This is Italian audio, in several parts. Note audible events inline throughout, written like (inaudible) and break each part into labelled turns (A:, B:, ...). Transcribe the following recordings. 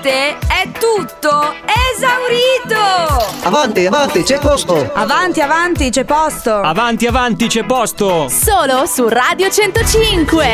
A: parte è tutto esaurito!
B: Avanti, avanti, c'è posto!
A: Avanti, avanti, c'è posto!
C: Avanti, avanti, c'è posto!
D: Solo su Radio 105!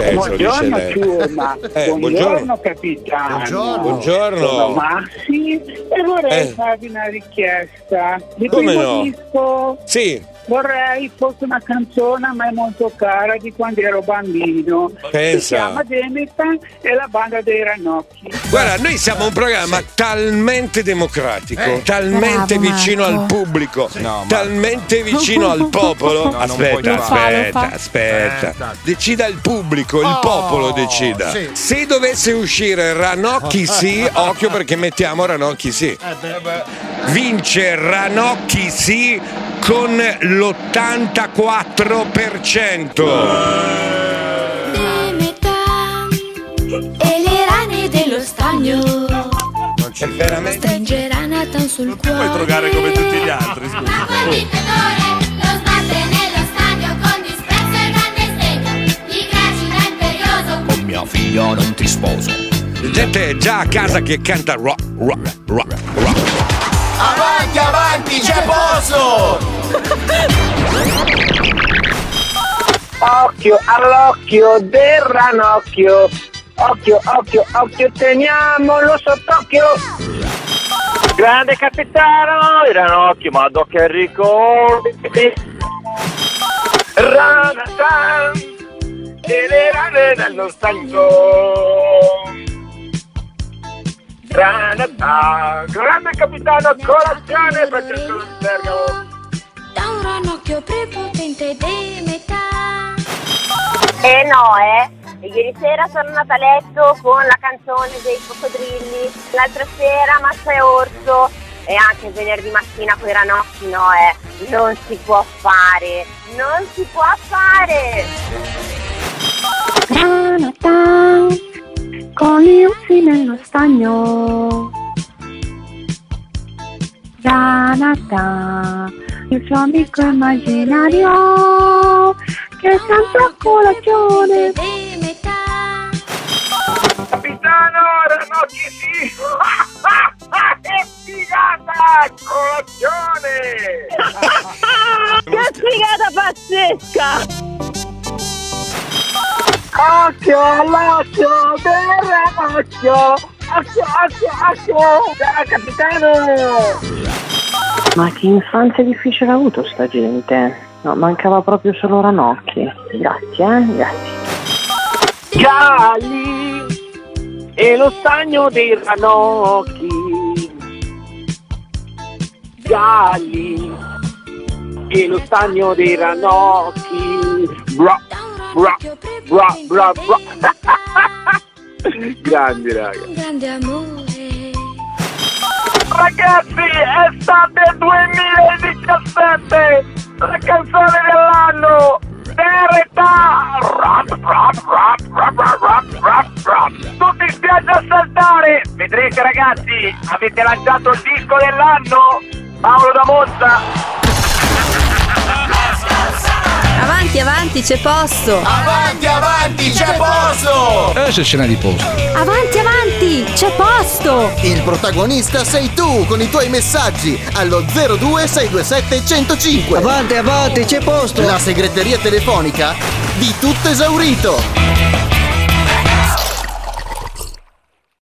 E: Eh,
F: Buongiorno Ciurma,
E: Eh,
F: buongiorno,
E: buongiorno.
F: capitano.
E: Buongiorno.
F: Sono
E: Buongiorno.
F: Massi e vorrei
E: Eh.
F: farvi una richiesta. Di
E: Come
F: primo
E: no?
F: disco
E: Sì,
F: vorrei fosse una canzone a me molto cara di quando ero bambino. Si
E: Pensa.
F: chiama Demita e la banda dei Ranocchi.
E: guarda, noi siamo un programma talmente democratico, talmente
D: Bravo,
E: vicino
D: Marco.
E: al pubblico,
G: No, ma-
E: talmente vicino al (laughs) popolo.
G: No, non
E: aspetta, aspetta,
D: fa, lo
E: aspetta.
G: Aspetta.
E: Decida il pubblico, il
G: Oh,
E: popolo decida.
G: sì.
E: Se dovesse uscire Ranocchi sì, (laughs) occhio perché mettiamo Ranocchi sì.
G: Eh
E: Vince Ranocchi sì con l'84%.
D: Di metà e le rane dello stagno
G: non
E: È
G: ci
E: veramente
D: stringerà Nathan sul cuore.
H: Puoi drogare come tutti gli altri, scusa.
I: Lo sbatte nello stagno con disprezzo e grande sdegno. Gli gracina imperioso.
G: Con mio figlio non ti sposo.
E: gente è già a casa che canta rock, rock, rock, rock.
F: Occhio all'occhio del ranocchio. Occhio, occhio, occhio, teniamolo sott'occhio. Grande capitano, il ranocchio, ma che ricordi. Ranatan e le rane nello stagno. Ranatan, grande capitano, colazione per tutto il Bergamo.
D: Da un ranocchio prepotente metà.
I: Eh no, eh. Ieri sera sono andata a letto con la canzone dei coccodrilli. L'altra sera Massa e Orso. E anche venerdì mattina con i ranocchi, no, eh. Non si può fare. Non si può fare.
J: Con gli ussi nello stagno. Granata, il suo amico immaginario che canta a colazione.
F: Capitano Ranocchi sì! (laughs) che figata! Colazione! (laughs)
I: Che figata pazzesca!
F: Occhio all'occhio del ranocchio! Occhio, occhio, occhio! Ciao capitano!
J: Ma che infanzia difficile ha avuto sta gente? No, mancava proprio solo Ranocchi. Grazie, eh, grazie.
F: Galli e lo stagno dei ranocchi. Galli e lo stagno dei ranocchi. Bra, bra, bra, bra, bra. (laughs) Grandi raga.
D: Grande amore.
F: Ragazzi, è estate 2017, la canzone dell'anno. Verità! Rap, rap, rap, rap, rap, rap, rap, rap. Tutti in spiaggia a saltare! Vedrete ragazzi, avete lanciato il disco dell'anno? Paolo da Monza!
A: Avanti, avanti, c'è posto!
G: Avanti, avanti, c'è posto!
B: Adesso ce n'è di posto.
A: Avanti, avanti, c'è posto!
K: Il protagonista sei tu con i tuoi messaggi allo 02627 105.
B: Avanti, avanti, c'è posto!
K: La segreteria telefonica di tutto esaurito.